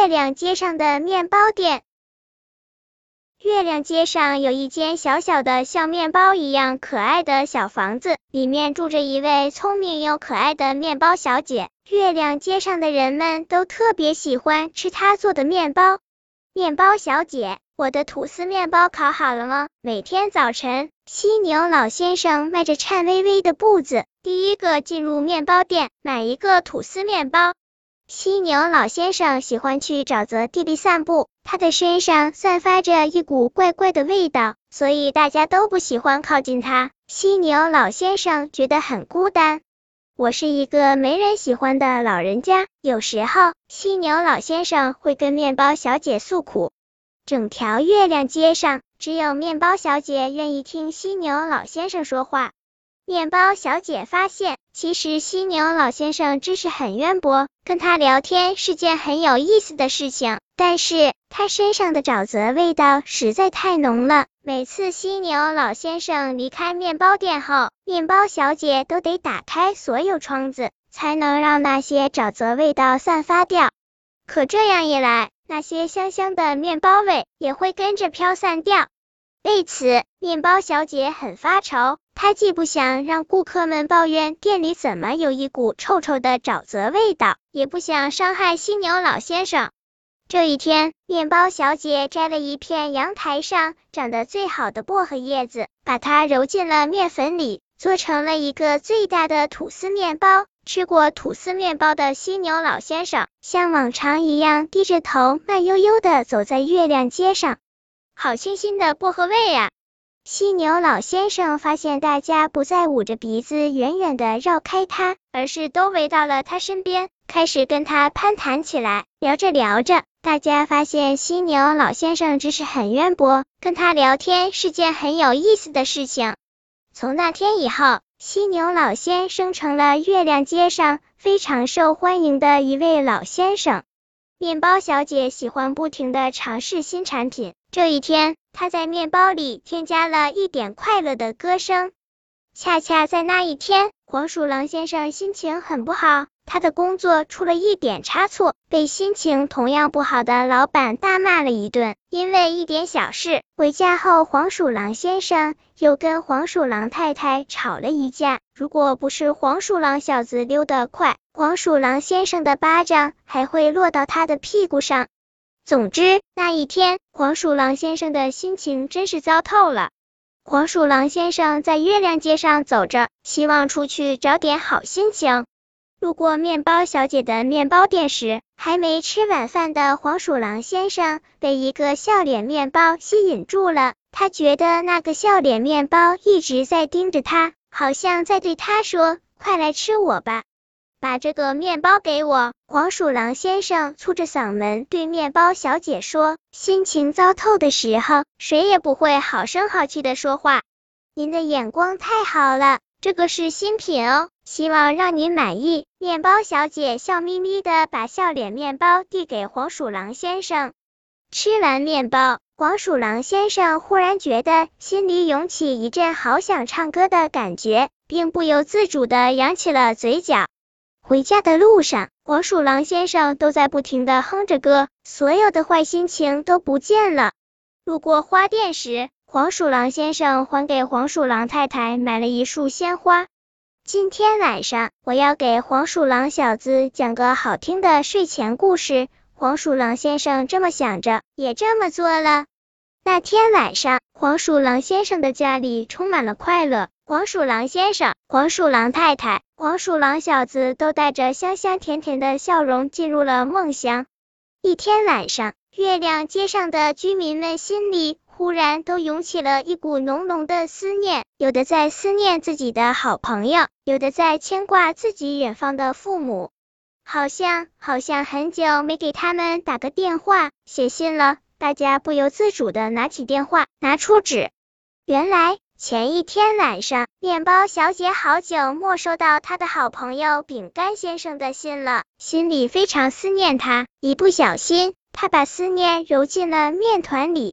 月亮街上的面包店。月亮街上有一间小小的像面包一样可爱的小房子，里面住着一位聪明又可爱的面包小姐。月亮街上的人们都特别喜欢吃她做的面包。面包小姐，我的吐司面包烤好了吗？每天早晨，犀牛老先生迈着颤巍巍的步子，第一个进入面包店，买一个吐司面包。犀牛老先生喜欢去沼泽地里散步，他的身上散发着一股怪怪的味道，所以大家都不喜欢靠近他。犀牛老先生觉得很孤单。我是一个没人喜欢的老人家。有时候，犀牛老先生会跟面包小姐诉苦。整条月亮街上，只有面包小姐愿意听犀牛老先生说话。面包小姐发现。其实犀牛老先生知识很渊博，跟他聊天是件很有意思的事情。但是他身上的沼泽味道实在太浓了，每次犀牛老先生离开面包店后，面包小姐都得打开所有窗子，才能让那些沼泽味道散发掉。可这样一来，那些香香的面包味也会跟着飘散掉。为此，面包小姐很发愁。她既不想让顾客们抱怨店里怎么有一股臭臭的沼泽味道，也不想伤害犀牛老先生。这一天，面包小姐摘了一片阳台上长得最好的薄荷叶子，把它揉进了面粉里，做成了一个最大的吐司面包。吃过吐司面包的犀牛老先生，像往常一样低着头，慢悠悠的走在月亮街上。好清新的薄荷味呀！犀牛老先生发现大家不再捂着鼻子远远的绕开他，而是都围到了他身边，开始跟他攀谈起来。聊着聊着，大家发现犀牛老先生知识很渊博，跟他聊天是件很有意思的事情。从那天以后，犀牛老先生成了月亮街上非常受欢迎的一位老先生。面包小姐喜欢不停的尝试新产品。这一天，她在面包里添加了一点快乐的歌声。恰恰在那一天，黄鼠狼先生心情很不好。他的工作出了一点差错，被心情同样不好的老板大骂了一顿。因为一点小事，回家后黄鼠狼先生又跟黄鼠狼太太吵了一架。如果不是黄鼠狼小子溜得快，黄鼠狼先生的巴掌还会落到他的屁股上。总之，那一天黄鼠狼先生的心情真是糟透了。黄鼠狼先生在月亮街上走着，希望出去找点好心情。路过面包小姐的面包店时，还没吃晚饭的黄鼠狼先生被一个笑脸面包吸引住了。他觉得那个笑脸面包一直在盯着他，好像在对他说：“快来吃我吧，把这个面包给我。”黄鼠狼先生粗着嗓门对面包小姐说：“心情糟透的时候，谁也不会好声好气的说话。您的眼光太好了，这个是新品哦。”希望让您满意。面包小姐笑眯眯的把笑脸面包递给黄鼠狼先生。吃完面包，黄鼠狼先生忽然觉得心里涌起一阵好想唱歌的感觉，并不由自主的扬起了嘴角。回家的路上，黄鼠狼先生都在不停的哼着歌，所有的坏心情都不见了。路过花店时，黄鼠狼先生还给黄鼠狼太太买了一束鲜花。今天晚上我要给黄鼠狼小子讲个好听的睡前故事。黄鼠狼先生这么想着，也这么做了。那天晚上，黄鼠狼先生的家里充满了快乐。黄鼠狼先生、黄鼠狼太太、黄鼠狼小子都带着香香甜甜的笑容进入了梦乡。一天晚上，月亮街上的居民们心里。忽然都涌起了一股浓浓的思念，有的在思念自己的好朋友，有的在牵挂自己远方的父母，好像好像很久没给他们打个电话、写信了。大家不由自主的拿起电话，拿出纸。原来前一天晚上，面包小姐好久没收到她的好朋友饼干先生的信了，心里非常思念他。一不小心，她把思念揉进了面团里。